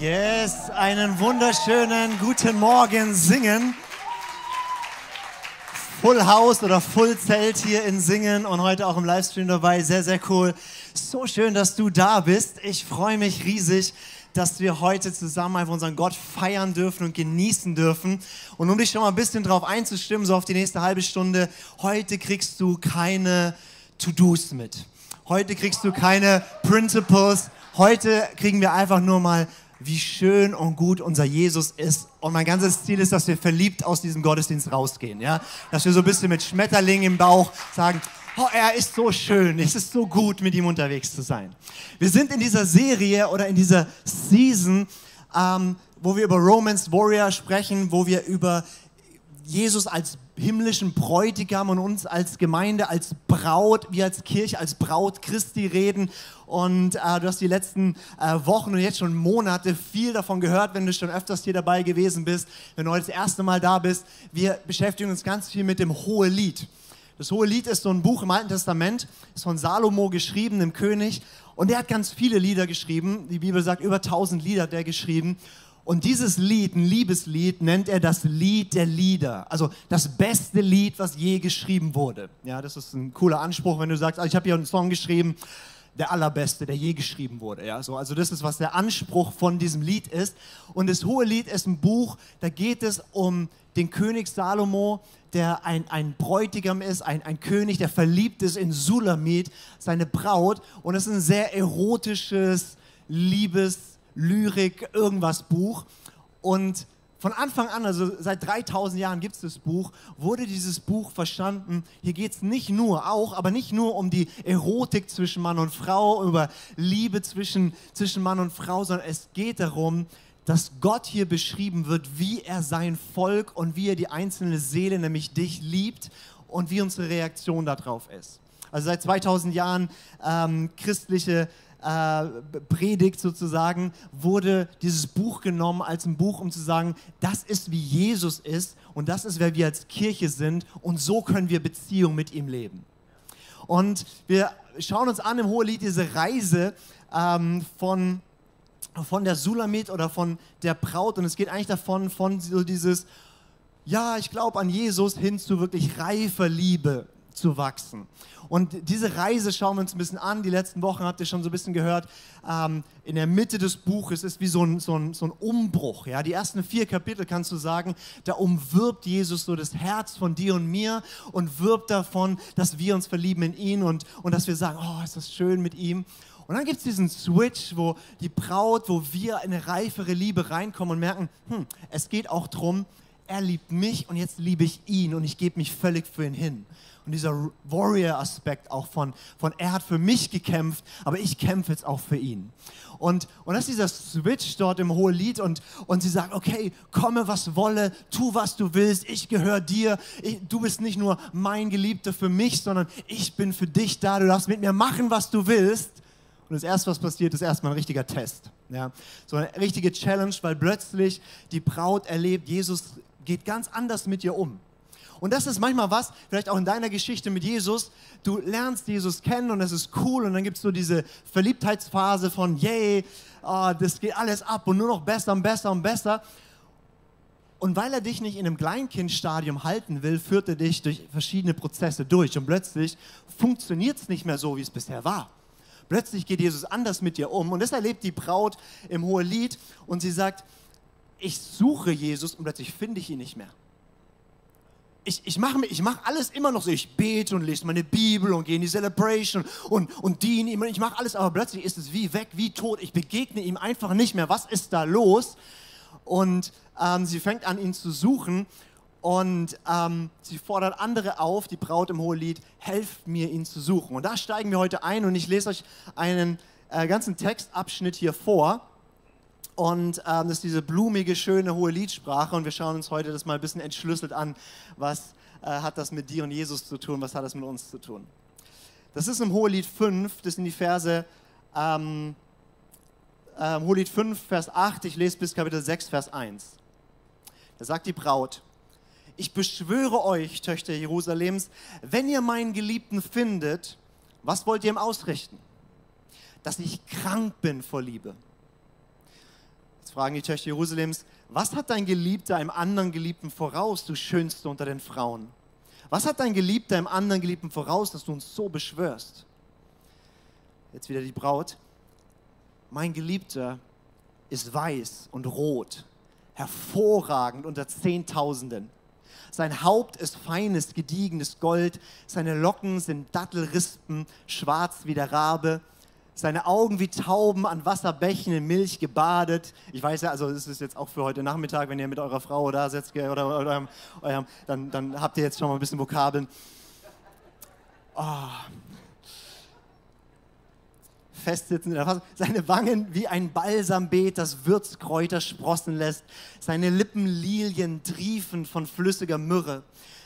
Yes, einen wunderschönen guten Morgen singen. Full House oder Full Zelt hier in Singen und heute auch im Livestream dabei. Sehr, sehr cool. So schön, dass du da bist. Ich freue mich riesig, dass wir heute zusammen einfach unseren Gott feiern dürfen und genießen dürfen. Und um dich schon mal ein bisschen drauf einzustimmen, so auf die nächste halbe Stunde, heute kriegst du keine To-Dos mit. Heute kriegst du keine Principles. Heute kriegen wir einfach nur mal wie schön und gut unser Jesus ist. Und mein ganzes Ziel ist, dass wir verliebt aus diesem Gottesdienst rausgehen. Ja? Dass wir so ein bisschen mit Schmetterlingen im Bauch sagen, oh, er ist so schön, es ist so gut, mit ihm unterwegs zu sein. Wir sind in dieser Serie oder in dieser Season, ähm, wo wir über Romance Warrior sprechen, wo wir über Jesus als himmlischen Bräutigam und uns als Gemeinde, als Braut, wir als Kirche, als Braut Christi reden. Und äh, du hast die letzten äh, Wochen und jetzt schon Monate viel davon gehört, wenn du schon öfters hier dabei gewesen bist, wenn du heute das erste Mal da bist. Wir beschäftigen uns ganz viel mit dem Hohe Lied. Das Hohe Lied ist so ein Buch im Alten Testament, ist von Salomo geschrieben, dem König. Und der hat ganz viele Lieder geschrieben. Die Bibel sagt, über 1000 Lieder hat er geschrieben. Und dieses Lied, ein Liebeslied, nennt er das Lied der Lieder. Also das beste Lied, was je geschrieben wurde. Ja, das ist ein cooler Anspruch, wenn du sagst, also ich habe hier einen Song geschrieben, der allerbeste, der je geschrieben wurde. Ja, so, also das ist, was der Anspruch von diesem Lied ist. Und das Hohe Lied ist ein Buch, da geht es um den König Salomo, der ein, ein Bräutigam ist, ein, ein König, der verliebt ist in Sulamit, seine Braut. Und es ist ein sehr erotisches Liebes- Lyrik, irgendwas Buch. Und von Anfang an, also seit 3000 Jahren gibt es das Buch, wurde dieses Buch verstanden. Hier geht es nicht nur, auch, aber nicht nur um die Erotik zwischen Mann und Frau, über Liebe zwischen, zwischen Mann und Frau, sondern es geht darum, dass Gott hier beschrieben wird, wie er sein Volk und wie er die einzelne Seele, nämlich dich, liebt und wie unsere Reaktion darauf ist. Also seit 2000 Jahren ähm, christliche äh, Predigt sozusagen, wurde dieses Buch genommen als ein Buch, um zu sagen, das ist wie Jesus ist und das ist, wer wir als Kirche sind und so können wir Beziehung mit ihm leben. Und wir schauen uns an im Hohelied diese Reise ähm, von, von der Sulamit oder von der Braut und es geht eigentlich davon, von so dieses, ja, ich glaube an Jesus hin zu wirklich reifer Liebe zu wachsen. Und diese Reise schauen wir uns ein bisschen an. Die letzten Wochen habt ihr schon so ein bisschen gehört. Ähm, in der Mitte des Buches ist wie so ein, so, ein, so ein Umbruch. Ja? Die ersten vier Kapitel kannst du sagen, da umwirbt Jesus so das Herz von dir und mir und wirbt davon, dass wir uns verlieben in ihn und, und dass wir sagen, oh, ist das schön mit ihm. Und dann gibt es diesen Switch, wo die Braut, wo wir in eine reifere Liebe reinkommen und merken, hm, es geht auch darum, er liebt mich und jetzt liebe ich ihn und ich gebe mich völlig für ihn hin und dieser Warrior-Aspekt auch von, von, er hat für mich gekämpft, aber ich kämpfe jetzt auch für ihn. Und, und das ist dieser Switch dort im Hohen Lied und, und sie sagt, okay, komme was wolle, tu was du willst, ich gehöre dir, ich, du bist nicht nur mein Geliebter für mich, sondern ich bin für dich da, du darfst mit mir machen, was du willst. Und das Erste, was passiert, ist erstmal ein richtiger Test. Ja? So eine richtige Challenge, weil plötzlich die Braut erlebt, Jesus geht ganz anders mit ihr um. Und das ist manchmal was, vielleicht auch in deiner Geschichte mit Jesus, du lernst Jesus kennen und das ist cool und dann gibt es so diese Verliebtheitsphase von, yay, oh, das geht alles ab und nur noch besser und besser und besser. Und weil er dich nicht in einem Kleinkindstadium halten will, führt er dich durch verschiedene Prozesse durch und plötzlich funktioniert es nicht mehr so, wie es bisher war. Plötzlich geht Jesus anders mit dir um und das erlebt die Braut im Hohelied und sie sagt, ich suche Jesus und plötzlich finde ich ihn nicht mehr ich, ich mache mach alles immer noch so. Ich bete und lese meine Bibel und gehe in die Celebration und, und diene ihm. Ich mache alles, aber plötzlich ist es wie weg, wie tot. Ich begegne ihm einfach nicht mehr. Was ist da los? Und ähm, sie fängt an, ihn zu suchen. Und ähm, sie fordert andere auf, die Braut im Hohelied, helft mir, ihn zu suchen. Und da steigen wir heute ein und ich lese euch einen äh, ganzen Textabschnitt hier vor. Und ähm, das ist diese blumige, schöne, hohe Liedsprache. Und wir schauen uns heute das mal ein bisschen entschlüsselt an. Was äh, hat das mit dir und Jesus zu tun? Was hat das mit uns zu tun? Das ist im Hohelied 5, das sind die Verse, ähm, äh, Hohelied 5, Vers 8, ich lese bis Kapitel 6, Vers 1. Da sagt die Braut, ich beschwöre euch, Töchter Jerusalems, wenn ihr meinen Geliebten findet, was wollt ihr ihm ausrichten? Dass ich krank bin vor Liebe fragen die Töchter Jerusalems, was hat dein Geliebter einem anderen Geliebten voraus, du Schönste unter den Frauen? Was hat dein Geliebter einem anderen Geliebten voraus, dass du uns so beschwörst? Jetzt wieder die Braut. Mein Geliebter ist weiß und rot, hervorragend unter Zehntausenden. Sein Haupt ist feines, gediegenes Gold, seine Locken sind Dattelrispen, schwarz wie der Rabe, seine Augen wie Tauben an Wasserbächen in Milch gebadet. Ich weiß ja, also das ist jetzt auch für heute Nachmittag, wenn ihr mit eurer Frau da sitzt oder, oder eurem, eurem, dann, dann habt ihr jetzt schon mal ein bisschen Vokabeln. Oh. Festsitzen in der Fassung. Seine Wangen wie ein Balsambeet, das Würzkräuter sprossen lässt. Seine Lippen Lilien triefen von flüssiger Myrrhe.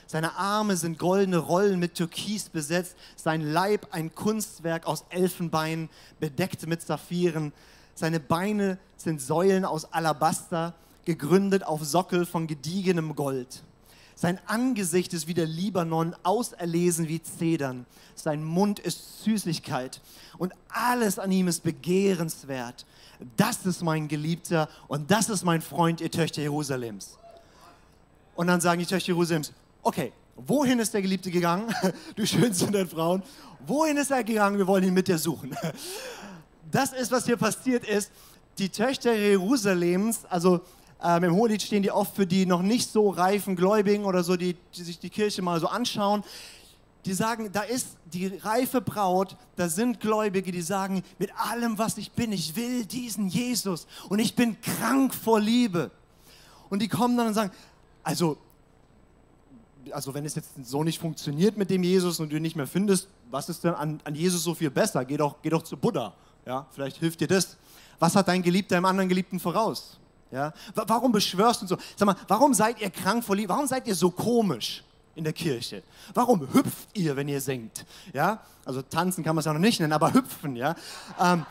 Seine Arme sind goldene Rollen mit Türkis besetzt, sein Leib ein Kunstwerk aus Elfenbein, bedeckt mit Saphiren. Seine Beine sind Säulen aus Alabaster, gegründet auf Sockel von gediegenem Gold. Sein Angesicht ist wie der Libanon, auserlesen wie Zedern. Sein Mund ist Süßigkeit und alles an ihm ist begehrenswert. Das ist mein Geliebter und das ist mein Freund, ihr Töchter Jerusalems. Und dann sagen die Töchter Jerusalems, okay, wohin ist der Geliebte gegangen? Du schönste der Frauen. Wohin ist er gegangen? Wir wollen ihn mit dir suchen. Das ist, was hier passiert ist. Die Töchter Jerusalems, also ähm, im Hohelied stehen die oft für die noch nicht so reifen Gläubigen oder so, die, die sich die Kirche mal so anschauen. Die sagen, da ist die reife Braut, da sind Gläubige, die sagen, mit allem, was ich bin, ich will diesen Jesus und ich bin krank vor Liebe. Und die kommen dann und sagen, also also wenn es jetzt so nicht funktioniert mit dem Jesus und du ihn nicht mehr findest, was ist denn an, an Jesus so viel besser? Geh doch, geh doch zu Buddha. Ja, vielleicht hilft dir das. Was hat dein Geliebter im anderen Geliebten voraus? Ja, warum beschwörst du so? Sag mal, warum seid ihr krank vor Liebe? Warum seid ihr so komisch in der Kirche? Warum hüpft ihr, wenn ihr singt? Ja, also tanzen kann man es ja noch nicht nennen, aber hüpfen, ja. Ähm,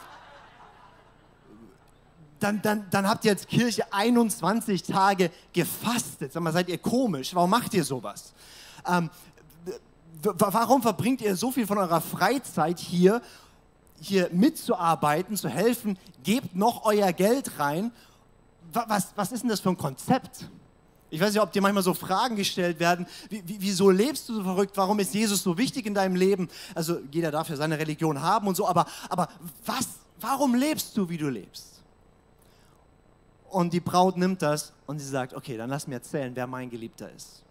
dann, dann, dann habt ihr als Kirche 21 Tage gefastet. Sag mal, seid ihr komisch? Warum macht ihr sowas? Ähm, warum verbringt ihr so viel von eurer Freizeit hier, hier mitzuarbeiten, zu helfen? Gebt noch euer Geld rein. Was, was ist denn das für ein Konzept? Ich weiß nicht, ob dir manchmal so Fragen gestellt werden. Wie, wieso lebst du so verrückt? Warum ist Jesus so wichtig in deinem Leben? Also jeder darf ja seine Religion haben und so, aber, aber was, warum lebst du, wie du lebst? Und die Braut nimmt das und sie sagt, okay, dann lass mir erzählen, wer mein Geliebter ist.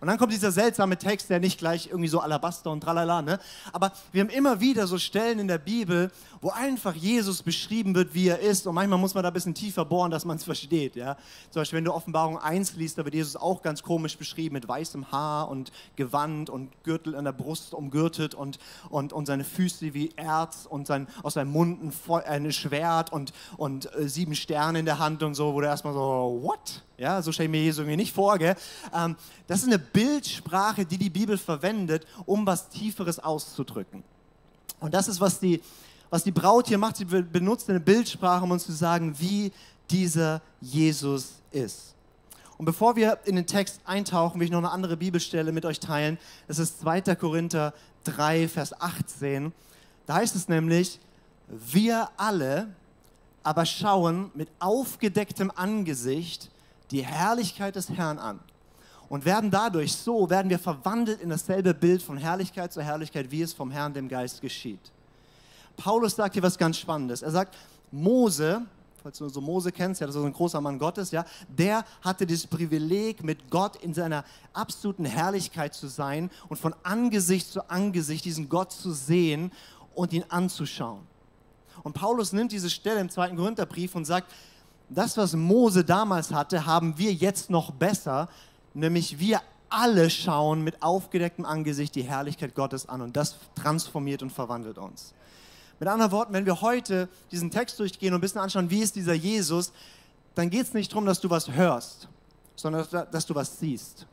Und dann kommt dieser seltsame Text, der nicht gleich irgendwie so Alabaster und tralala, ne? Aber wir haben immer wieder so Stellen in der Bibel, wo einfach Jesus beschrieben wird, wie er ist. Und manchmal muss man da ein bisschen tiefer bohren, dass man es versteht, ja? Zum Beispiel, wenn du Offenbarung 1 liest, da wird Jesus auch ganz komisch beschrieben mit weißem Haar und Gewand und Gürtel an der Brust umgürtet und, und, und seine Füße wie Erz und sein, aus seinem Mund ein, ein Schwert und, und äh, sieben Sterne in der Hand und so, wo du erstmal so, what? Ja, so stelle ich mir Jesus irgendwie nicht vor. Gell? Ähm, das ist eine Bildsprache, die die Bibel verwendet, um was Tieferes auszudrücken. Und das ist, was die, was die Braut hier macht. Sie benutzt eine Bildsprache, um uns zu sagen, wie dieser Jesus ist. Und bevor wir in den Text eintauchen, will ich noch eine andere Bibelstelle mit euch teilen. Das ist 2. Korinther 3, Vers 18. Da heißt es nämlich, wir alle aber schauen mit aufgedecktem Angesicht die Herrlichkeit des Herrn an und werden dadurch so, werden wir verwandelt in dasselbe Bild von Herrlichkeit zu Herrlichkeit, wie es vom Herrn, dem Geist geschieht. Paulus sagt hier was ganz Spannendes. Er sagt, Mose, falls du so Mose kennst, ja, das ist ein großer Mann Gottes, ja, der hatte das Privileg, mit Gott in seiner absoluten Herrlichkeit zu sein und von Angesicht zu Angesicht diesen Gott zu sehen und ihn anzuschauen. Und Paulus nimmt diese Stelle im zweiten Korintherbrief und sagt, das, was Mose damals hatte, haben wir jetzt noch besser, nämlich wir alle schauen mit aufgedecktem Angesicht die Herrlichkeit Gottes an und das transformiert und verwandelt uns. Mit anderen Worten, wenn wir heute diesen Text durchgehen und ein bisschen anschauen, wie ist dieser Jesus, dann geht es nicht darum, dass du was hörst, sondern dass du was siehst,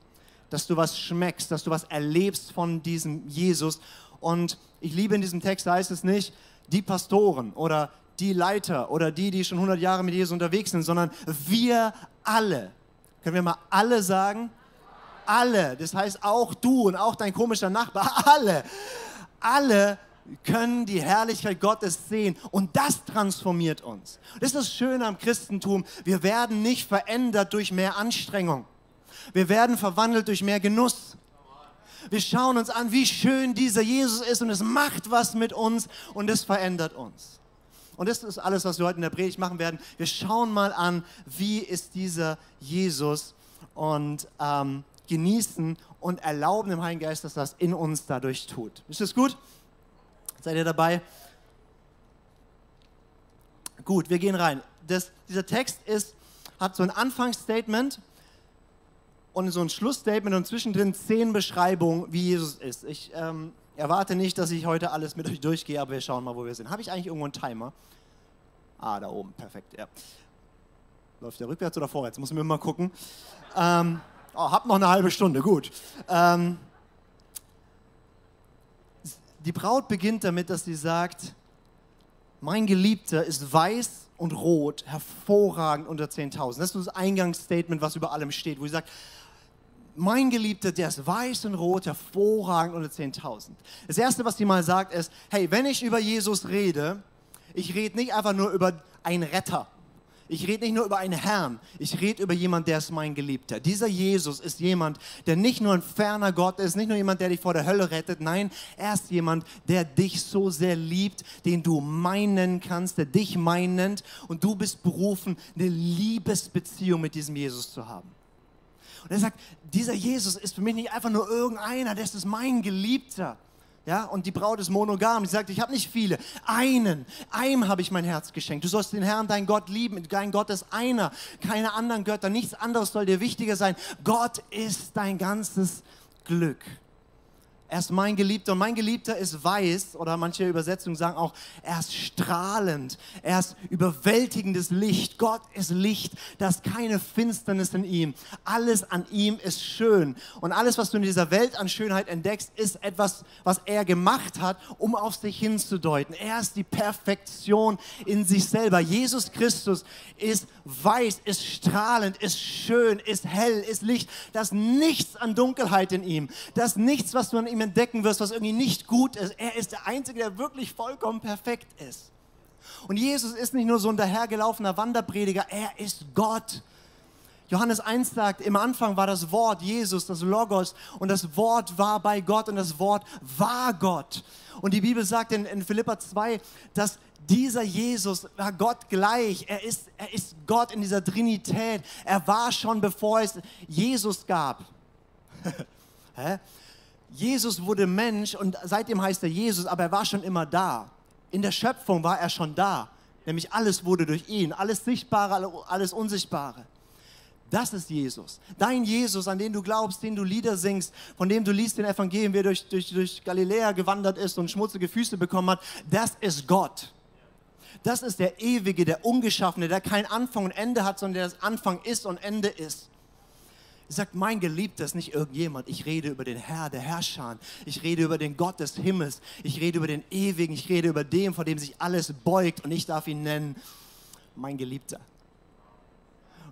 dass du was schmeckst, dass du was erlebst von diesem Jesus. Und ich liebe in diesem Text, heißt es nicht, die Pastoren oder die Leiter oder die, die schon 100 Jahre mit Jesus unterwegs sind, sondern wir alle. Können wir mal alle sagen? Alle. Das heißt auch du und auch dein komischer Nachbar. Alle. Alle können die Herrlichkeit Gottes sehen und das transformiert uns. Das ist das Schöne am Christentum. Wir werden nicht verändert durch mehr Anstrengung. Wir werden verwandelt durch mehr Genuss. Wir schauen uns an, wie schön dieser Jesus ist und es macht was mit uns und es verändert uns. Und das ist alles, was wir heute in der Predigt machen werden. Wir schauen mal an, wie ist dieser Jesus und ähm, genießen und erlauben dem Heiligen Geist, dass das in uns dadurch tut. Ist das gut? Seid ihr dabei? Gut, wir gehen rein. Das, dieser Text ist, hat so ein Anfangsstatement und so ein Schlussstatement und zwischendrin zehn Beschreibungen, wie Jesus ist. Ich ähm, erwarte nicht, dass ich heute alles mit euch durchgehe, aber wir schauen mal, wo wir sind. Habe ich eigentlich irgendwo einen Timer? Ah, da oben, perfekt, ja. Läuft der rückwärts oder vorwärts? Muss mir mal gucken. Ähm, oh, hab noch eine halbe Stunde, gut. Ähm, die Braut beginnt damit, dass sie sagt, mein Geliebter ist weiß und rot, hervorragend unter 10.000. Das ist das Eingangsstatement, was über allem steht, wo sie sagt, mein Geliebter, der ist weiß und rot, hervorragend unter 10.000. Das Erste, was sie mal sagt, ist, hey, wenn ich über Jesus rede, ich rede nicht einfach nur über einen Retter, ich rede nicht nur über einen Herrn, ich rede über jemanden, der ist mein Geliebter. Dieser Jesus ist jemand, der nicht nur ein ferner Gott ist, nicht nur jemand, der dich vor der Hölle rettet, nein, er ist jemand, der dich so sehr liebt, den du meinen kannst, der dich meinen nennt und du bist berufen, eine Liebesbeziehung mit diesem Jesus zu haben. Und er sagt, dieser Jesus ist für mich nicht einfach nur irgendeiner, das ist mein Geliebter. Ja, und die Braut ist monogam. Sie sagt, ich habe nicht viele. Einen, einem habe ich mein Herz geschenkt. Du sollst den Herrn, dein Gott lieben. Dein Gott ist einer, keine anderen Götter. Nichts anderes soll dir wichtiger sein. Gott ist dein ganzes Glück. Er ist mein Geliebter und mein Geliebter ist weiß oder manche Übersetzungen sagen auch, er ist strahlend, er ist überwältigendes Licht. Gott ist Licht, da ist keine Finsternis in ihm. Alles an ihm ist schön und alles, was du in dieser Welt an Schönheit entdeckst, ist etwas, was er gemacht hat, um auf sich hinzudeuten. Er ist die Perfektion in sich selber. Jesus Christus ist weiß, ist strahlend, ist schön, ist hell, ist Licht. Da ist nichts an Dunkelheit in ihm. Da ist nichts, was du an ihm entdecken wirst, was irgendwie nicht gut ist. Er ist der Einzige, der wirklich vollkommen perfekt ist. Und Jesus ist nicht nur so ein dahergelaufener Wanderprediger, er ist Gott. Johannes 1 sagt, im Anfang war das Wort Jesus, das Logos, und das Wort war bei Gott und das Wort war Gott. Und die Bibel sagt in, in Philippa 2, dass dieser Jesus war Gott gleich. Er ist, er ist Gott in dieser Trinität. Er war schon, bevor es Jesus gab. Jesus wurde Mensch und seitdem heißt er Jesus, aber er war schon immer da. In der Schöpfung war er schon da. Nämlich alles wurde durch ihn, alles Sichtbare, alles Unsichtbare. Das ist Jesus. Dein Jesus, an den du glaubst, den du Lieder singst, von dem du liest den Evangelium, wie er durch, durch, durch Galiläa gewandert ist und schmutzige Füße bekommen hat. Das ist Gott. Das ist der Ewige, der Ungeschaffene, der kein Anfang und Ende hat, sondern der das Anfang ist und Ende ist. Sagt, mein Geliebter ist nicht irgendjemand. Ich rede über den Herr der Herrscher. Ich rede über den Gott des Himmels. Ich rede über den Ewigen. Ich rede über den, vor dem sich alles beugt. Und ich darf ihn nennen, mein Geliebter.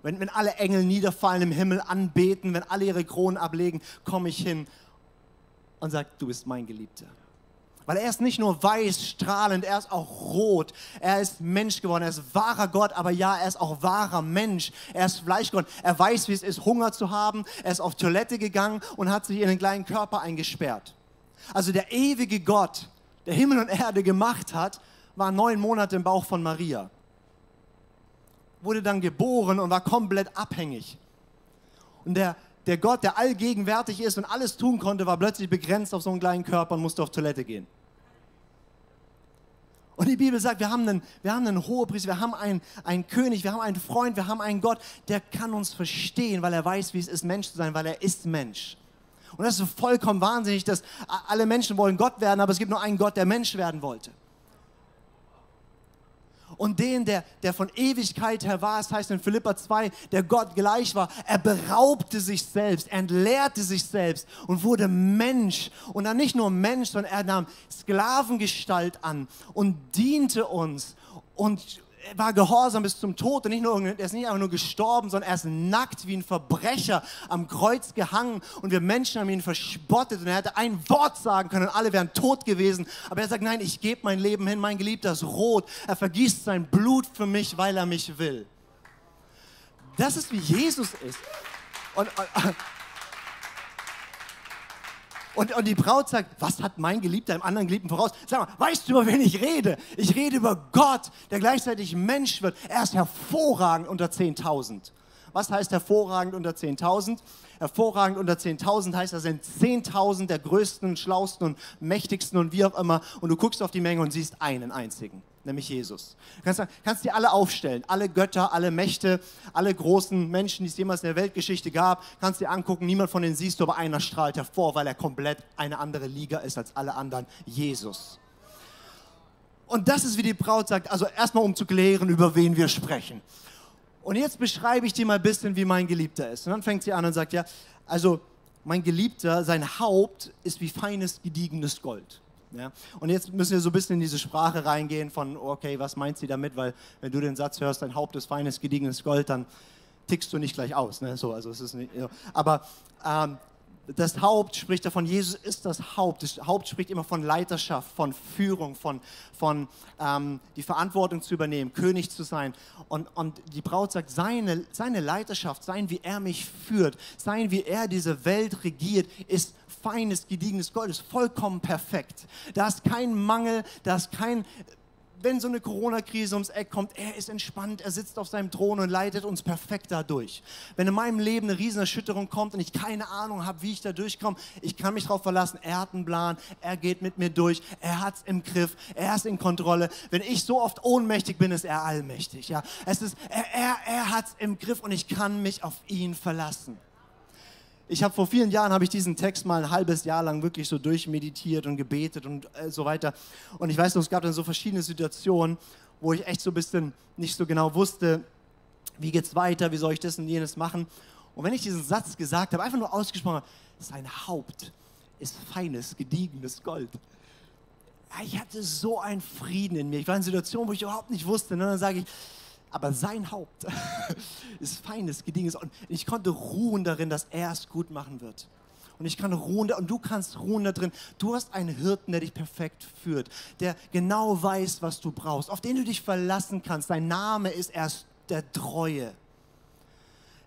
Wenn, wenn alle Engel niederfallen im Himmel, anbeten, wenn alle ihre Kronen ablegen, komme ich hin und sage, du bist mein Geliebter. Weil er ist nicht nur weiß, strahlend, er ist auch rot. Er ist Mensch geworden, er ist wahrer Gott, aber ja, er ist auch wahrer Mensch. Er ist Fleisch geworden. Er weiß, wie es ist, Hunger zu haben. Er ist auf Toilette gegangen und hat sich in den kleinen Körper eingesperrt. Also der ewige Gott, der Himmel und Erde gemacht hat, war neun Monate im Bauch von Maria. Wurde dann geboren und war komplett abhängig. Und der, der Gott, der allgegenwärtig ist und alles tun konnte, war plötzlich begrenzt auf so einen kleinen Körper und musste auf Toilette gehen. Und die Bibel sagt, wir haben einen, wir haben einen Hohepriester, wir haben einen, einen König, wir haben einen Freund, wir haben einen Gott, der kann uns verstehen, weil er weiß, wie es ist, Mensch zu sein, weil er ist Mensch. Und das ist vollkommen wahnsinnig, dass alle Menschen wollen Gott werden, aber es gibt nur einen Gott, der Mensch werden wollte und den, der, der von Ewigkeit her war, es heißt in Philippa 2, der Gott gleich war, er beraubte sich selbst, entleerte sich selbst und wurde Mensch. Und dann nicht nur Mensch, sondern er nahm Sklavengestalt an und diente uns und er war gehorsam bis zum Tod und nicht nur, er ist nicht einfach nur gestorben, sondern er ist nackt wie ein Verbrecher am Kreuz gehangen und wir Menschen haben ihn verspottet und er hätte ein Wort sagen können und alle wären tot gewesen. Aber er sagt, nein, ich gebe mein Leben hin, mein Geliebter ist rot. Er vergießt sein Blut für mich, weil er mich will. Das ist wie Jesus ist. Und, und, und, und die Braut sagt, was hat mein Geliebter im anderen Geliebten voraus? Sag mal, weißt du, über wen ich rede? Ich rede über Gott, der gleichzeitig Mensch wird. Er ist hervorragend unter 10.000. Was heißt hervorragend unter 10.000? Hervorragend unter 10.000 heißt, da sind 10.000 der größten, schlausten und mächtigsten und wie auch immer. Und du guckst auf die Menge und siehst einen einzigen nämlich Jesus. Du kannst, kannst dir alle aufstellen, alle Götter, alle Mächte, alle großen Menschen, die es jemals in der Weltgeschichte gab, kannst dir angucken, niemand von denen siehst du, aber einer strahlt hervor, weil er komplett eine andere Liga ist als alle anderen, Jesus. Und das ist, wie die Braut sagt, also erstmal um zu klären, über wen wir sprechen. Und jetzt beschreibe ich dir mal ein bisschen, wie mein Geliebter ist. Und dann fängt sie an und sagt, ja, also mein Geliebter, sein Haupt ist wie feines, gediegenes Gold. Ja? Und jetzt müssen wir so ein bisschen in diese Sprache reingehen von, okay, was meint sie damit? Weil wenn du den Satz hörst, dein Haupt ist feines, gediegenes Gold, dann tickst du nicht gleich aus. Ne? So, also es ist nicht, aber ähm, das Haupt spricht davon, Jesus ist das Haupt. Das Haupt spricht immer von Leiterschaft, von Führung, von, von ähm, die Verantwortung zu übernehmen, König zu sein. Und, und die Braut sagt, seine, seine Leiterschaft, sein, wie er mich führt, sein, wie er diese Welt regiert, ist feines, gediegenes Gold, ist vollkommen perfekt. Da ist kein Mangel, da ist kein, wenn so eine Corona-Krise ums Eck kommt, er ist entspannt, er sitzt auf seinem Thron und leitet uns perfekt dadurch. Wenn in meinem Leben eine Riesenerschütterung kommt und ich keine Ahnung habe, wie ich da durchkomme, ich kann mich darauf verlassen, er hat einen Plan, er geht mit mir durch, er hat es im Griff, er ist in Kontrolle. Wenn ich so oft ohnmächtig bin, ist er allmächtig. Ja? Es ist, er, er, er hat es im Griff und ich kann mich auf ihn verlassen ich habe vor vielen Jahren habe ich diesen Text mal ein halbes Jahr lang wirklich so durchmeditiert und gebetet und äh, so weiter. Und ich weiß noch, es gab dann so verschiedene Situationen, wo ich echt so ein bisschen nicht so genau wusste, wie geht's weiter, wie soll ich das und jenes machen. Und wenn ich diesen Satz gesagt habe, einfach nur ausgesprochen habe, sein Haupt ist feines, gediegenes Gold. Ich hatte so einen Frieden in mir. Ich war in Situationen, wo ich überhaupt nicht wusste. Und dann sage ich, aber sein Haupt ist feines, gediegenes. Und ich konnte ruhen darin, dass er es gut machen wird. Und ich kann ruhen, und du kannst ruhen da drin. Du hast einen Hirten, der dich perfekt führt, der genau weiß, was du brauchst, auf den du dich verlassen kannst. Sein Name ist erst der Treue.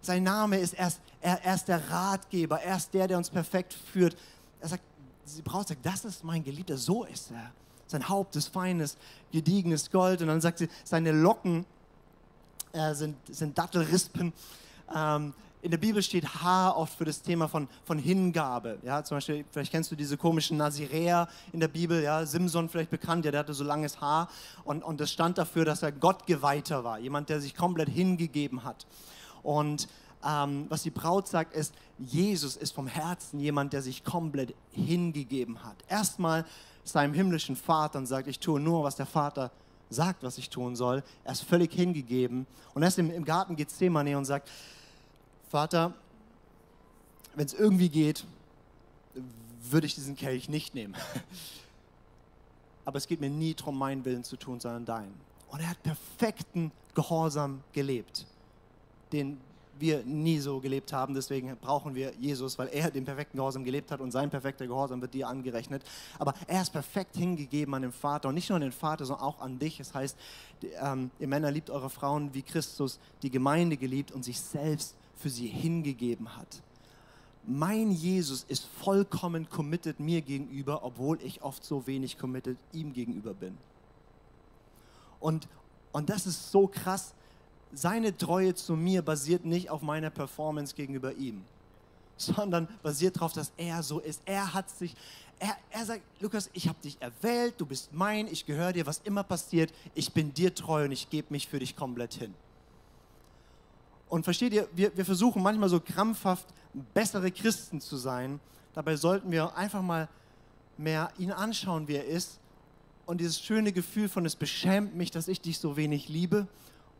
Sein Name ist erst, er, er ist der Ratgeber, er ist der, der uns perfekt führt. Er sagt, sie braucht sagt, das ist mein Geliebter, so ist er. Sein Haupt ist feines, gediegenes Gold. Und dann sagt sie, seine Locken äh, sind, sind Dattelrispen. Ähm, in der Bibel steht Haar oft für das Thema von, von Hingabe. Ja, zum Beispiel, vielleicht kennst du diese komischen Naziräer in der Bibel, ja, Simson vielleicht bekannt, ja, der hatte so langes Haar und, und das stand dafür, dass er Gottgeweihter war, jemand, der sich komplett hingegeben hat. Und ähm, was die Braut sagt, ist, Jesus ist vom Herzen jemand, der sich komplett hingegeben hat. Erstmal seinem himmlischen Vater und sagt, ich tue nur, was der Vater sagt, was ich tun soll. Er ist völlig hingegeben. Und er ist im, im Garten Gethsemane und sagt, Vater, wenn es irgendwie geht, würde ich diesen Kelch nicht nehmen. Aber es geht mir nie darum, meinen Willen zu tun, sondern deinen. Und er hat perfekten Gehorsam gelebt, den wir nie so gelebt haben. Deswegen brauchen wir Jesus, weil er den perfekten Gehorsam gelebt hat und sein perfekter Gehorsam wird dir angerechnet. Aber er ist perfekt hingegeben an den Vater und nicht nur an den Vater, sondern auch an dich. Es das heißt, ähm, ihr Männer liebt eure Frauen, wie Christus die Gemeinde geliebt und sich selbst für sie hingegeben hat. Mein Jesus ist vollkommen committed mir gegenüber, obwohl ich oft so wenig committed ihm gegenüber bin. Und, und das ist so krass, seine Treue zu mir basiert nicht auf meiner Performance gegenüber ihm, sondern basiert darauf, dass er so ist. Er hat sich, er, er sagt, Lukas, ich habe dich erwählt, du bist mein, ich gehöre dir, was immer passiert, ich bin dir treu und ich gebe mich für dich komplett hin. Und versteht ihr, wir, wir versuchen manchmal so krampfhaft bessere Christen zu sein. Dabei sollten wir einfach mal mehr ihn anschauen, wie er ist. Und dieses schöne Gefühl von, es beschämt mich, dass ich dich so wenig liebe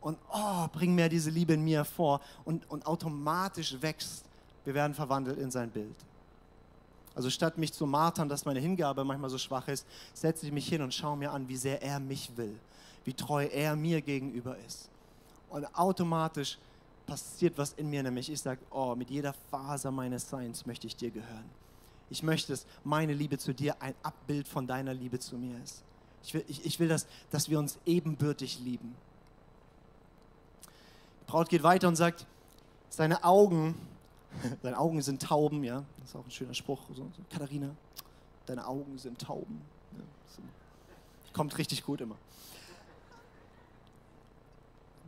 und oh, bring mir diese Liebe in mir vor und, und automatisch wächst, wir werden verwandelt in sein Bild. Also statt mich zu martern, dass meine Hingabe manchmal so schwach ist, setze ich mich hin und schaue mir an, wie sehr er mich will, wie treu er mir gegenüber ist. Und automatisch passiert was in mir, nämlich ich sage, oh, mit jeder Faser meines Seins möchte ich dir gehören. Ich möchte, dass meine Liebe zu dir ein Abbild von deiner Liebe zu mir ist. Ich will, ich, ich will dass, dass wir uns ebenbürtig lieben. Braut geht weiter und sagt, seine Augen, seine Augen sind Tauben, ja, das ist auch ein schöner Spruch. So, so, Katharina, deine Augen sind Tauben. Ja, so. Kommt richtig gut immer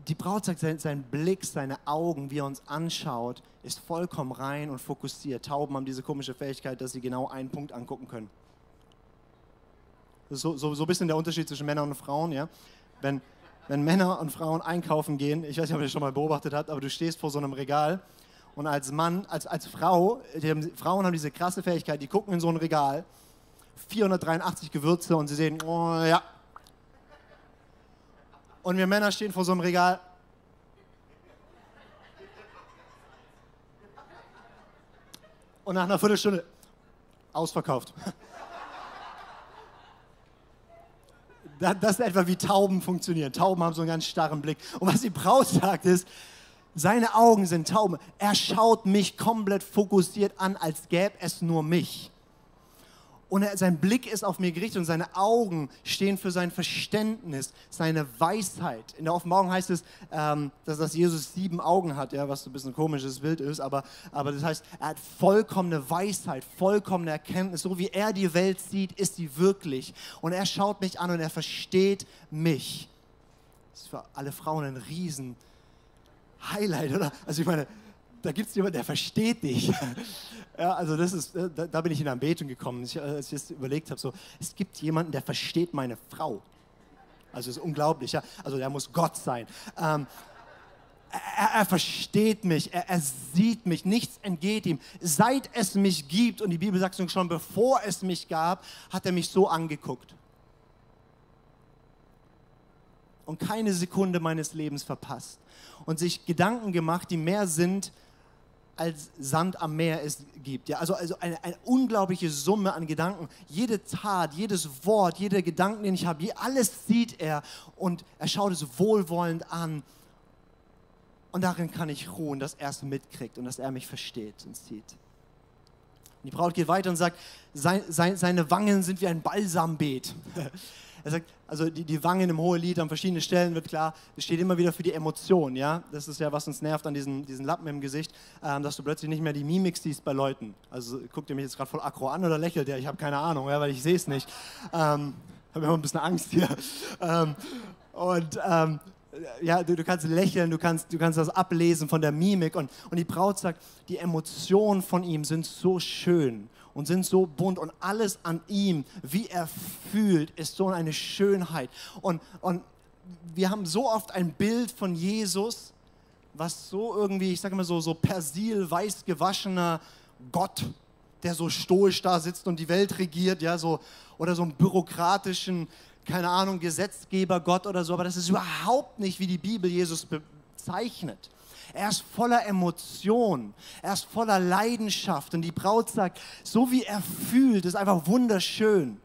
die Braut sagt, sein, sein, Blick, seine Augen, wie er uns anschaut, ist vollkommen rein und fokussiert. Tauben haben diese komische Fähigkeit, dass sie genau einen Punkt angucken können. So, so, so ein bisschen der Unterschied zwischen Männern und Frauen. Ja? Wenn, wenn Männer und Frauen einkaufen gehen, ich weiß nicht, ob ihr das schon mal beobachtet habt, aber du stehst vor so einem Regal und als Mann, als, als Frau, haben, Frauen haben diese krasse Fähigkeit, die gucken in so ein Regal, 483 Gewürze und sie sehen, oh ja, und wir Männer stehen vor so einem Regal. Und nach einer Viertelstunde ausverkauft. Das ist etwa wie Tauben funktionieren. Tauben haben so einen ganz starren Blick. Und was die Braut sagt ist, seine Augen sind Tauben. Er schaut mich komplett fokussiert an, als gäbe es nur mich. Und er, sein Blick ist auf mir gerichtet und seine Augen stehen für sein Verständnis, seine Weisheit. In der Offenbarung heißt es, ähm, dass, dass, Jesus sieben Augen hat, ja, was ein bisschen ein komisches Bild ist, aber, aber das heißt, er hat vollkommene Weisheit, vollkommene Erkenntnis. So wie er die Welt sieht, ist sie wirklich. Und er schaut mich an und er versteht mich. Das ist für alle Frauen ein riesen Highlight, oder? Also ich meine, da gibt es jemanden, der versteht dich. Ja, also das ist, äh, da, da bin ich in Anbetung gekommen, ich, als ich das überlegt habe, so, es gibt jemanden, der versteht meine Frau. Also es ist unglaublich, ja. Also der muss Gott sein. Ähm, er, er, versteht mich, er, er, sieht mich, nichts entgeht ihm. Seit es mich gibt, und die Bibel sagt schon, bevor es mich gab, hat er mich so angeguckt. Und keine Sekunde meines Lebens verpasst. Und sich Gedanken gemacht, die mehr sind als Sand am Meer es gibt. Ja, also, also eine, eine unglaubliche Summe an Gedanken. Jede Tat, jedes Wort, jeder Gedanken, den ich habe, alles sieht er und er schaut es wohlwollend an. Und darin kann ich ruhen, dass er es mitkriegt und dass er mich versteht und sieht. Und die Braut geht weiter und sagt, sein, sein, seine Wangen sind wie ein Balsambeet. Er sagt, also die, die Wangen im Hohelied an verschiedenen Stellen wird klar, das steht immer wieder für die Emotion, ja. Das ist ja, was uns nervt an diesen, diesen Lappen im Gesicht, ähm, dass du plötzlich nicht mehr die Mimik siehst bei Leuten. Also guckt ihr mich jetzt gerade voll aggro an oder lächelt ihr? Ich habe keine Ahnung, ja, weil ich sehe es nicht. Ähm, habe immer ein bisschen Angst hier. Ähm, und ähm, ja, du, du, kannst lächeln, du kannst, du kannst das ablesen von der Mimik. Und, und die Braut sagt, die Emotionen von ihm sind so schön und sind so bunt und alles an ihm, wie er fühlt, ist so eine Schönheit. Und, und wir haben so oft ein Bild von Jesus, was so irgendwie, ich sage mal so, so persil, weiß gewaschener Gott, der so stoisch da sitzt und die Welt regiert, ja, so, oder so einen bürokratischen, keine Ahnung, Gesetzgeber Gott oder so, aber das ist überhaupt nicht, wie die Bibel Jesus bezeichnet. Er ist voller Emotion, er ist voller Leidenschaft. Und die Braut sagt, so wie er fühlt, ist einfach wunderschön.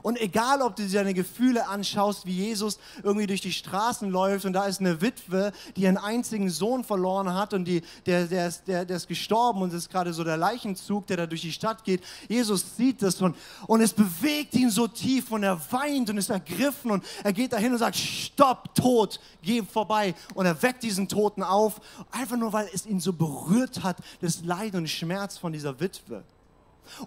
Und egal, ob du dir deine Gefühle anschaust, wie Jesus irgendwie durch die Straßen läuft und da ist eine Witwe, die ihren einzigen Sohn verloren hat und die, der, der, ist, der, der ist gestorben und es ist gerade so der Leichenzug, der da durch die Stadt geht. Jesus sieht das und, und es bewegt ihn so tief und er weint und ist ergriffen und er geht dahin und sagt, stopp, Tod, geh vorbei. Und er weckt diesen Toten auf, einfach nur, weil es ihn so berührt hat, das Leid und Schmerz von dieser Witwe.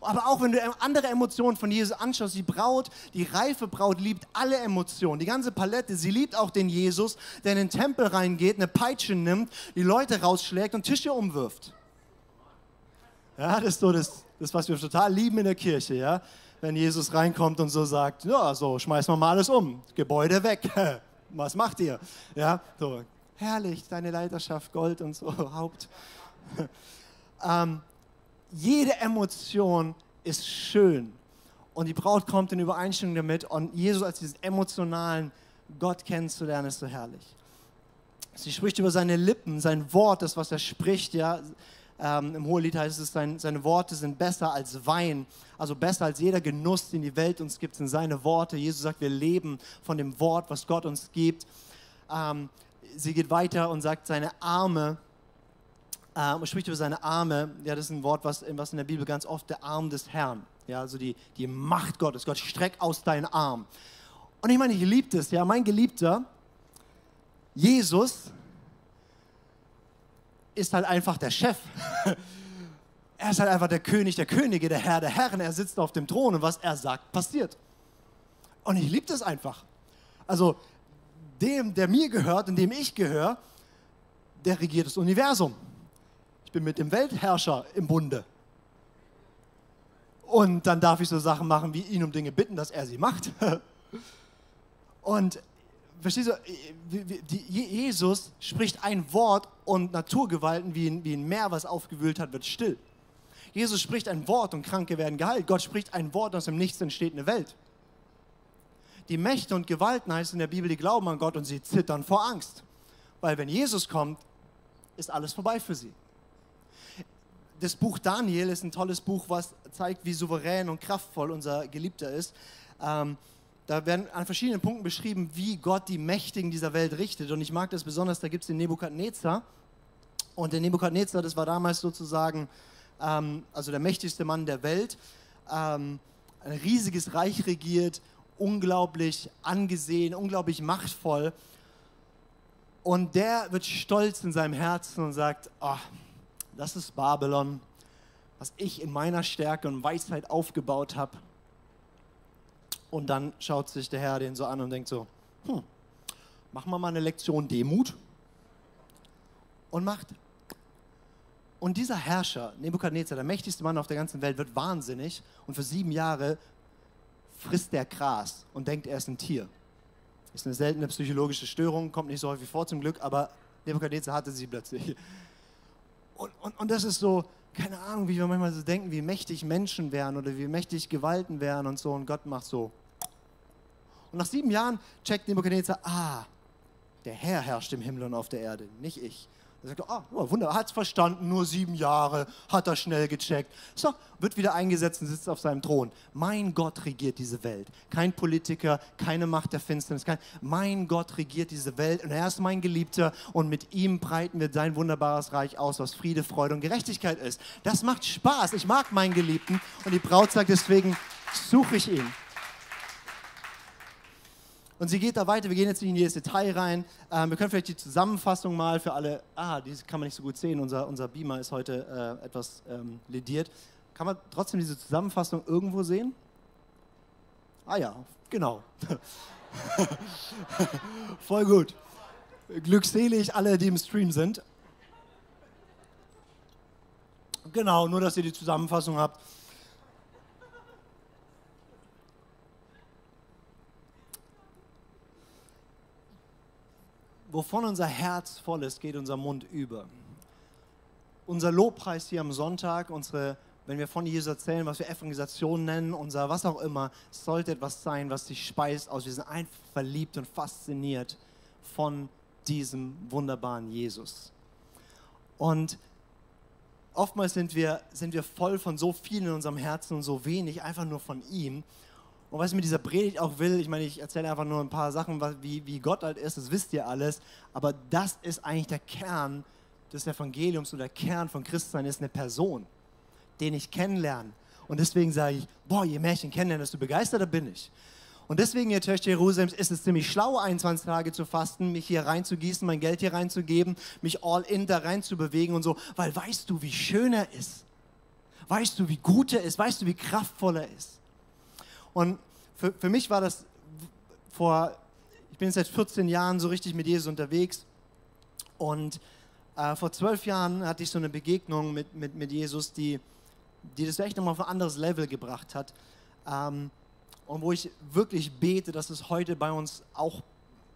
Aber auch wenn du andere Emotionen von Jesus anschaust, die Braut, die reife Braut liebt alle Emotionen, die ganze Palette. Sie liebt auch den Jesus, der in den Tempel reingeht, eine Peitsche nimmt, die Leute rausschlägt und Tische umwirft. Ja, das ist so das, das, was wir total lieben in der Kirche, ja. Wenn Jesus reinkommt und so sagt, ja, so, schmeißen wir mal alles um, Gebäude weg. Was macht ihr? Ja, so, herrlich, deine Leiterschaft, Gold und so, Haupt. ähm, jede Emotion ist schön. Und die Braut kommt in Übereinstimmung damit. Und Jesus als diesen emotionalen Gott kennenzulernen, ist so herrlich. Sie spricht über seine Lippen, sein Wort, das, was er spricht, ja, Ähm, Im Hohelied heißt es, sein, seine Worte sind besser als Wein, also besser als jeder Genuss, den die Welt uns gibt, sind seine Worte. Jesus sagt, wir leben von dem Wort, was Gott uns gibt. Ähm, sie geht weiter und sagt, seine Arme, ähm, spricht über seine Arme. Ja, das ist ein Wort, was, was in der Bibel ganz oft der Arm des Herrn, ja, also die, die Macht Gottes. Gott, streck aus deinen Arm. Und ich meine, ich liebe das, ja, mein Geliebter, Jesus, ist halt einfach der Chef. er ist halt einfach der König der Könige, der Herr der Herren. Er sitzt auf dem Thron und was er sagt, passiert. Und ich liebe das einfach. Also dem, der mir gehört und dem ich gehöre, der regiert das Universum. Bin mit dem Weltherrscher im Bunde. Und dann darf ich so Sachen machen, wie ihn um Dinge bitten, dass er sie macht. Und verstehst du, Jesus spricht ein Wort und Naturgewalten wie ein, Meer, was aufgewühlt hat, wird still. Jesus spricht ein Wort und Kranke werden geheilt. Gott spricht ein Wort, aus dem Nichts entsteht eine Welt. Die Mächte und Gewalten heißt in der Bibel, die glauben an Gott und sie zittern vor Angst. Weil wenn Jesus kommt, ist alles vorbei für sie. Das Buch Daniel ist ein tolles Buch, was zeigt, wie souverän und kraftvoll unser Geliebter ist. Ähm, da werden an verschiedenen Punkten beschrieben, wie Gott die Mächtigen dieser Welt richtet. Und ich mag das besonders, da gibt es den Nebukadnezar. Und der Nebukadnezar, das war damals sozusagen, ähm, also der mächtigste Mann der Welt, ähm, ein riesiges Reich regiert, unglaublich angesehen, unglaublich machtvoll. Und der wird stolz in seinem Herzen und sagt, oh, das ist Babylon, was ich in meiner Stärke und Weisheit aufgebaut habe. Und dann schaut sich der Herr den so an und denkt so, hm, machen wir mal eine Lektion Demut. Und macht. Und dieser Herrscher, Nebukadnezar, der mächtigste Mann auf der ganzen Welt, wird wahnsinnig und für sieben Jahre frisst der Gras und denkt, er ist ein Tier. Ist eine seltene psychologische Störung, kommt nicht so häufig vor zum Glück, aber Nebukadnezar hatte sie plötzlich. Und, und, und das ist so, keine Ahnung, wie wir manchmal so denken, wie mächtig Menschen wären oder wie mächtig Gewalten wären und so. Und Gott macht so. Und nach sieben Jahren checkt Nebuchadnezzar, ah, der Herr herrscht im Himmel und auf der Erde, nicht ich. Er sagt, ah, oh, wunderbar, hat es verstanden, nur sieben Jahre, hat er schnell gecheckt. So, wird wieder eingesetzt und sitzt auf seinem Thron. Mein Gott regiert diese Welt. Kein Politiker, keine Macht der Finsternis. Kein, mein Gott regiert diese Welt und er ist mein Geliebter und mit ihm breiten wir sein wunderbares Reich aus, was Friede, Freude und Gerechtigkeit ist. Das macht Spaß. Ich mag meinen Geliebten und die Braut sagt, deswegen suche ich ihn. Und sie geht da weiter, wir gehen jetzt nicht in jedes Detail rein. Ähm, wir können vielleicht die Zusammenfassung mal für alle, ah, die kann man nicht so gut sehen, unser, unser Beamer ist heute äh, etwas ähm, lediert. Kann man trotzdem diese Zusammenfassung irgendwo sehen? Ah ja, genau. Voll gut. Glückselig alle, die im Stream sind. Genau, nur dass ihr die Zusammenfassung habt. Wovon unser Herz voll ist, geht unser Mund über. Unser Lobpreis hier am Sonntag, unsere, wenn wir von Jesus erzählen, was wir Evangelisation nennen, unser was auch immer, sollte etwas sein, was sich speist aus. Wir sind einfach verliebt und fasziniert von diesem wunderbaren Jesus. Und oftmals sind wir, sind wir voll von so viel in unserem Herzen und so wenig einfach nur von ihm. Und was ich mit dieser Predigt auch will, ich meine, ich erzähle einfach nur ein paar Sachen, wie, wie Gott halt ist, das wisst ihr alles, aber das ist eigentlich der Kern des Evangeliums oder der Kern von Christsein ist eine Person, den ich kennenlerne. Und deswegen sage ich, boah, je mehr ich ihn kennenlerne, desto begeisterter bin ich. Und deswegen, ihr Töchter Jerusalems, ist es ziemlich schlau, 21 Tage zu fasten, mich hier reinzugießen, mein Geld hier reinzugeben, mich all in da rein zu bewegen und so, weil weißt du, wie schön er ist? Weißt du, wie gut er ist? Weißt du, wie kraftvoll er ist? Und für, für mich war das vor, ich bin seit 14 Jahren so richtig mit Jesus unterwegs und äh, vor zwölf Jahren hatte ich so eine Begegnung mit, mit, mit Jesus, die, die das echt nochmal auf ein anderes Level gebracht hat. Ähm, und wo ich wirklich bete, dass es heute bei uns auch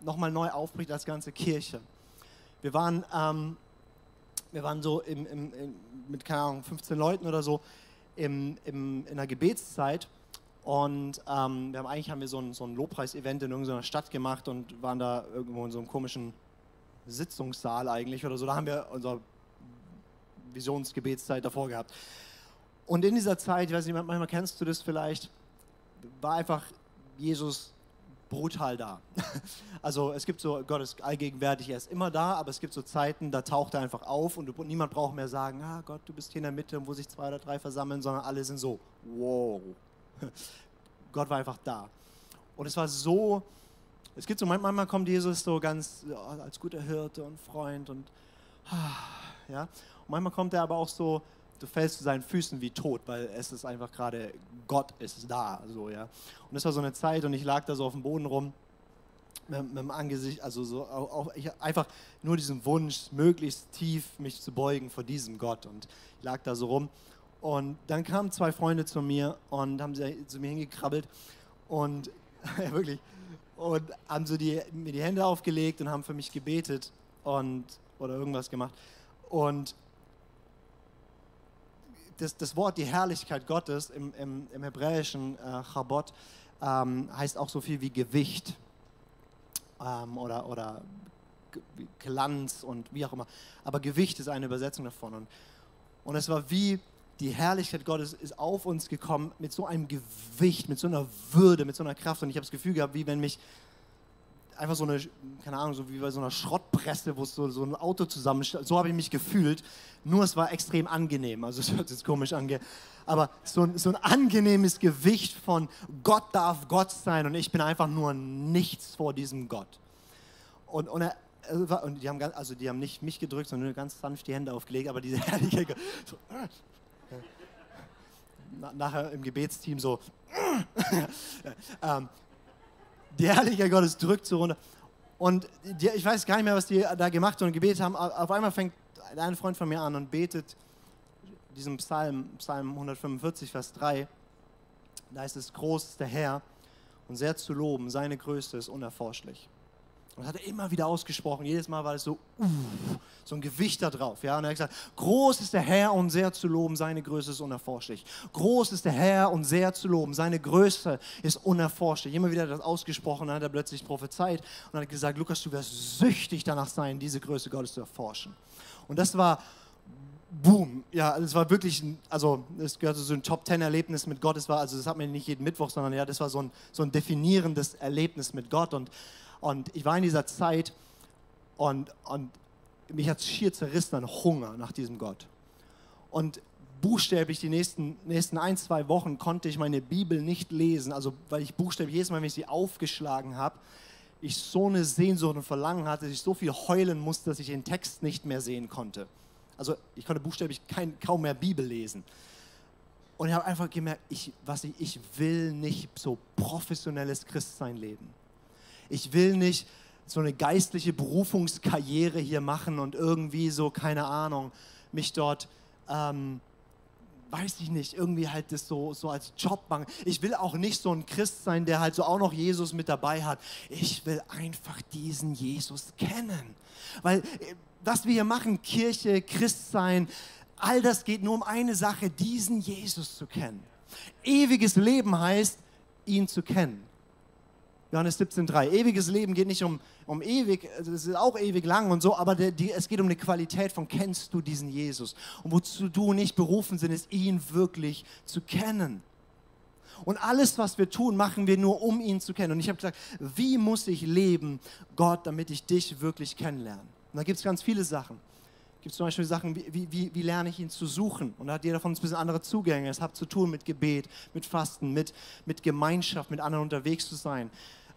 nochmal neu aufbricht als ganze Kirche. Wir waren, ähm, wir waren so im, im, im, mit, keine Ahnung, 15 Leuten oder so in der Gebetszeit und ähm, haben, eigentlich haben wir so ein, so ein Lobpreis-Event in irgendeiner Stadt gemacht und waren da irgendwo in so einem komischen Sitzungssaal eigentlich oder so. Da haben wir unser Visionsgebetszeit davor gehabt. Und in dieser Zeit, ich weiß nicht, manchmal kennst du das vielleicht, war einfach Jesus brutal da. Also es gibt so, Gott ist allgegenwärtig, er ist immer da, aber es gibt so Zeiten, da taucht er einfach auf und niemand braucht mehr sagen, ah Gott, du bist hier in der Mitte, wo sich zwei oder drei versammeln, sondern alle sind so, wow. Gott war einfach da. Und es war so, es gibt so, manchmal kommt Jesus so ganz als guter Hirte und Freund und ja. Und manchmal kommt er aber auch so, du fällst zu seinen Füßen wie tot, weil es ist einfach gerade, Gott ist da, so, ja. Und das war so eine Zeit und ich lag da so auf dem Boden rum, mit, mit dem Angesicht, also so, auch, ich, einfach nur diesen Wunsch, möglichst tief mich zu beugen vor diesem Gott und ich lag da so rum. Und dann kamen zwei Freunde zu mir und haben sie zu mir hingekrabbelt und, ja, wirklich, und haben so die, mir die Hände aufgelegt und haben für mich gebetet und, oder irgendwas gemacht. Und das, das Wort, die Herrlichkeit Gottes im, im, im hebräischen äh, Chabot ähm, heißt auch so viel wie Gewicht ähm, oder, oder Glanz und wie auch immer. Aber Gewicht ist eine Übersetzung davon. Und, und es war wie die Herrlichkeit Gottes ist auf uns gekommen mit so einem Gewicht, mit so einer Würde, mit so einer Kraft. Und ich habe das Gefühl gehabt, wie wenn mich einfach so eine, keine Ahnung, so wie bei so einer Schrottpresse, wo so, so ein Auto zusammenstellt. So habe ich mich gefühlt. Nur es war extrem angenehm. Also es hört sich komisch an. Aber so ein, so ein angenehmes Gewicht von Gott darf Gott sein und ich bin einfach nur nichts vor diesem Gott. Und, und, er, und die haben, also die haben nicht mich gedrückt, sondern ganz sanft die Hände aufgelegt, aber diese herrliche, so, nachher im Gebetsteam so, ähm, die Herrlichkeit Gottes drückt so runter. Und die, ich weiß gar nicht mehr, was die da gemacht und gebetet haben. Auf einmal fängt ein Freund von mir an und betet diesen Psalm, Psalm 145, Vers 3. Da ist es, groß ist der Herr und sehr zu loben, seine Größe ist unerforschlich. Und das hat er immer wieder ausgesprochen. Jedes Mal war es so, uh, so ein Gewicht da drauf. Ja? Und er hat gesagt, groß ist der Herr und sehr zu loben, seine Größe ist unerforschlich. Groß ist der Herr und sehr zu loben, seine Größe ist unerforschlich. Immer wieder das ausgesprochen, dann hat er plötzlich prophezeit und hat gesagt, Lukas, du wirst süchtig danach sein, diese Größe Gottes zu erforschen. Und das war Boom. Ja, es war wirklich, also es gehörte so ein Top-Ten-Erlebnis mit Gott. Es war, also das hat man nicht jeden Mittwoch, sondern ja, das war so ein, so ein definierendes Erlebnis mit Gott. Und und ich war in dieser Zeit und, und mich hat es schier zerrissen an Hunger nach diesem Gott. Und buchstäblich die nächsten, nächsten ein, zwei Wochen konnte ich meine Bibel nicht lesen, also weil ich buchstäblich jedes Mal, wenn ich sie aufgeschlagen habe, ich so eine Sehnsucht und Verlangen hatte, dass ich so viel heulen musste, dass ich den Text nicht mehr sehen konnte. Also ich konnte buchstäblich kein, kaum mehr Bibel lesen. Und ich habe einfach gemerkt, ich, was ich, ich will nicht so professionelles Christsein leben. Ich will nicht so eine geistliche Berufungskarriere hier machen und irgendwie so, keine Ahnung, mich dort, ähm, weiß ich nicht, irgendwie halt das so, so als Job machen. Ich will auch nicht so ein Christ sein, der halt so auch noch Jesus mit dabei hat. Ich will einfach diesen Jesus kennen. Weil äh, was wir hier machen, Kirche, Christsein, all das geht nur um eine Sache, diesen Jesus zu kennen. Ewiges Leben heißt, ihn zu kennen. Johannes 17,3. Ewiges Leben geht nicht um, um ewig, also es ist auch ewig lang und so, aber der, die, es geht um eine Qualität von kennst du diesen Jesus. Und wozu du nicht berufen sind, ist ihn wirklich zu kennen. Und alles, was wir tun, machen wir nur, um ihn zu kennen. Und ich habe gesagt, wie muss ich leben, Gott, damit ich dich wirklich kennenlerne? Und da gibt es ganz viele Sachen. Gibt zum Beispiel Sachen, wie, wie, wie, lerne ich ihn zu suchen? Und da hat jeder von uns ein bisschen andere Zugänge. Es hat zu tun mit Gebet, mit Fasten, mit, mit Gemeinschaft, mit anderen unterwegs zu sein.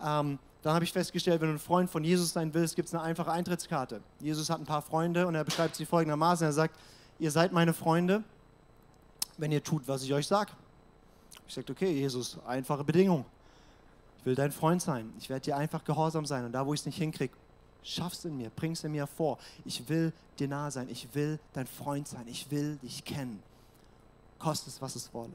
Ähm, dann habe ich festgestellt, wenn du ein Freund von Jesus sein willst, gibt es eine einfache Eintrittskarte. Jesus hat ein paar Freunde und er beschreibt sie folgendermaßen. Er sagt, ihr seid meine Freunde, wenn ihr tut, was ich euch sage. Ich sage, okay, Jesus, einfache Bedingung. Ich will dein Freund sein. Ich werde dir einfach gehorsam sein. Und da, wo ich es nicht hinkriege, schaff's in mir, bring's in mir vor. Ich will dir nahe sein. Ich will dein Freund sein. Ich will dich kennen. Kostet es, was es wolle.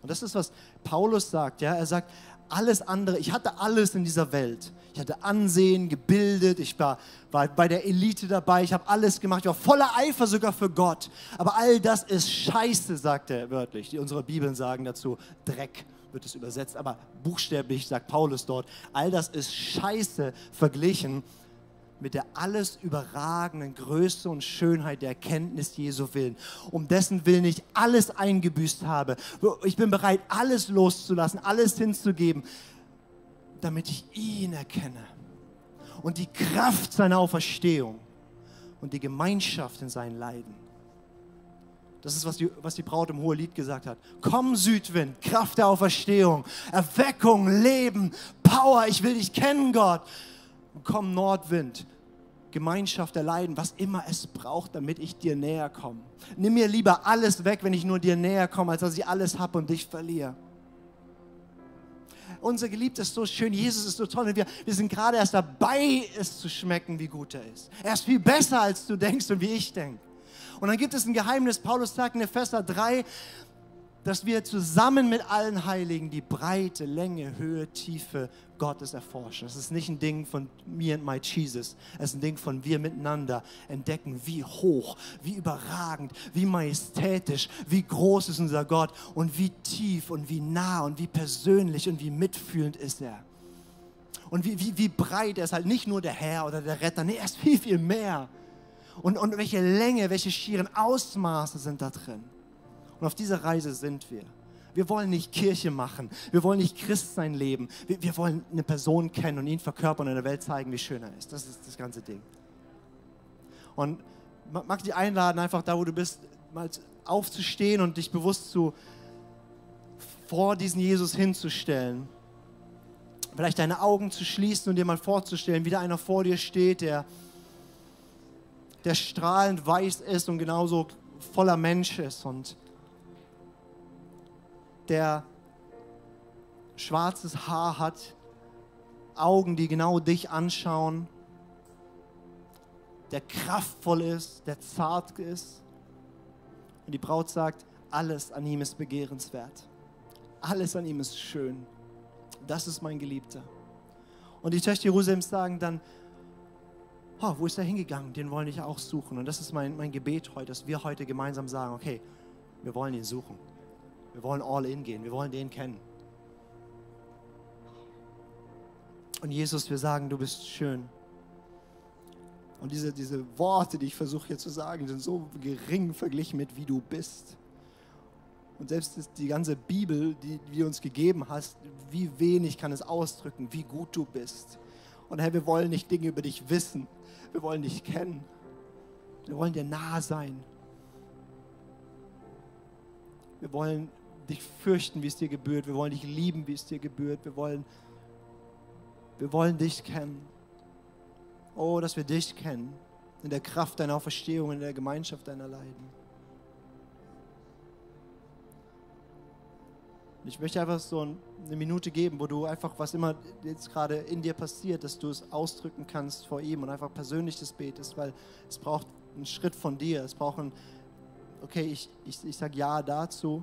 Und das ist, was Paulus sagt. Ja? Er sagt, alles andere, ich hatte alles in dieser Welt. Ich hatte Ansehen, gebildet, ich war, war bei der Elite dabei, ich habe alles gemacht, ich war voller Eifer sogar für Gott. Aber all das ist Scheiße, sagt er wörtlich. Die, unsere Bibeln sagen dazu, Dreck wird es übersetzt, aber buchstäblich sagt Paulus dort, all das ist Scheiße verglichen mit der alles überragenden Größe und Schönheit der Erkenntnis Jesu willen, um dessen Willen ich alles eingebüßt habe. Ich bin bereit, alles loszulassen, alles hinzugeben, damit ich ihn erkenne und die Kraft seiner Auferstehung und die Gemeinschaft in seinen Leiden. Das ist, was die, was die Braut im Hohelied gesagt hat. Komm, Südwind, Kraft der Auferstehung, Erweckung, Leben, Power, ich will dich kennen, Gott. Und komm, Nordwind, Gemeinschaft der Leiden, was immer es braucht, damit ich dir näher komme. Nimm mir lieber alles weg, wenn ich nur dir näher komme, als dass ich alles habe und dich verliere. Unser Geliebter ist so schön, Jesus ist so toll und wir, wir sind gerade erst dabei, es zu schmecken, wie gut er ist. Er ist viel besser, als du denkst und wie ich denke. Und dann gibt es ein Geheimnis, Paulus sagt in Epheser 3, dass wir zusammen mit allen Heiligen die Breite, Länge, Höhe, Tiefe Gottes erforschen. Das ist nicht ein Ding von me and my Jesus. Es ist ein Ding von wir miteinander entdecken, wie hoch, wie überragend, wie majestätisch, wie groß ist unser Gott und wie tief und wie nah und wie persönlich und wie mitfühlend ist er. Und wie, wie, wie breit er ist halt nicht nur der Herr oder der Retter, nee, er ist viel, viel mehr. Und, und welche Länge, welche schieren Ausmaße sind da drin. Und auf dieser Reise sind wir. Wir wollen nicht Kirche machen. Wir wollen nicht Christsein leben. Wir, wir wollen eine Person kennen und ihn verkörpern und in der Welt zeigen, wie schön er ist. Das ist das ganze Ding. Und mag dich einladen, einfach da, wo du bist, mal aufzustehen und dich bewusst zu vor diesen Jesus hinzustellen. Vielleicht deine Augen zu schließen und dir mal vorzustellen, wie da einer vor dir steht, der der strahlend weiß ist und genauso voller Mensch ist und der schwarzes Haar hat, Augen, die genau dich anschauen, der kraftvoll ist, der zart ist. Und die Braut sagt, alles an ihm ist begehrenswert. Alles an ihm ist schön. Das ist mein Geliebter. Und die Töchter Jerusalems sagen dann, oh, wo ist er hingegangen? Den wollen wir auch suchen. Und das ist mein, mein Gebet heute, dass wir heute gemeinsam sagen, okay, wir wollen ihn suchen. Wir wollen all in gehen. Wir wollen den kennen. Und Jesus, wir sagen, du bist schön. Und diese, diese Worte, die ich versuche hier zu sagen, sind so gering verglichen mit, wie du bist. Und selbst die ganze Bibel, die du uns gegeben hast, wie wenig kann es ausdrücken, wie gut du bist. Und Herr, wir wollen nicht Dinge über dich wissen, wir wollen dich kennen. Wir wollen dir nah sein. Wir wollen dich fürchten, wie es dir gebührt. Wir wollen dich lieben, wie es dir gebührt. Wir wollen, wir wollen dich kennen. Oh, dass wir dich kennen. In der Kraft deiner Auferstehung, in der Gemeinschaft deiner Leiden. Ich möchte einfach so eine Minute geben, wo du einfach, was immer jetzt gerade in dir passiert, dass du es ausdrücken kannst vor ihm und einfach persönlich das betest, weil es braucht einen Schritt von dir. Es braucht ein, okay, ich, ich, ich sage Ja dazu.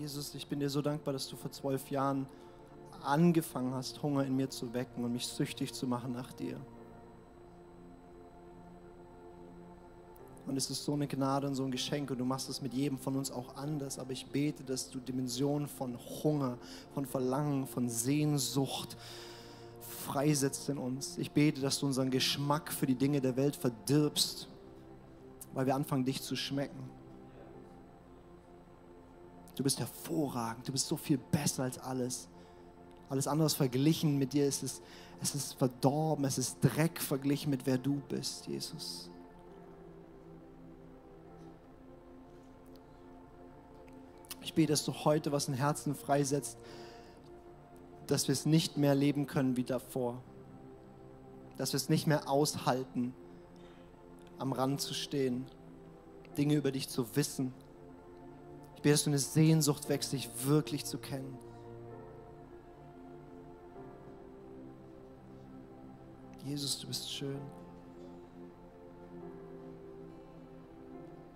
Jesus, ich bin dir so dankbar, dass du vor zwölf Jahren angefangen hast, Hunger in mir zu wecken und mich süchtig zu machen nach dir. Und es ist so eine Gnade und so ein Geschenk und du machst es mit jedem von uns auch anders. Aber ich bete, dass du Dimensionen von Hunger, von Verlangen, von Sehnsucht freisetzt in uns. Ich bete, dass du unseren Geschmack für die Dinge der Welt verdirbst, weil wir anfangen, dich zu schmecken. Du bist hervorragend, du bist so viel besser als alles. Alles andere verglichen mit dir ist es, es ist verdorben, es ist Dreck verglichen mit wer du bist, Jesus. Ich bete, dass du heute was in Herzen freisetzt, dass wir es nicht mehr leben können wie davor. Dass wir es nicht mehr aushalten, am Rand zu stehen, Dinge über dich zu wissen ich bete, dass du eine Sehnsucht wächst, dich wirklich zu kennen. Jesus, du bist schön.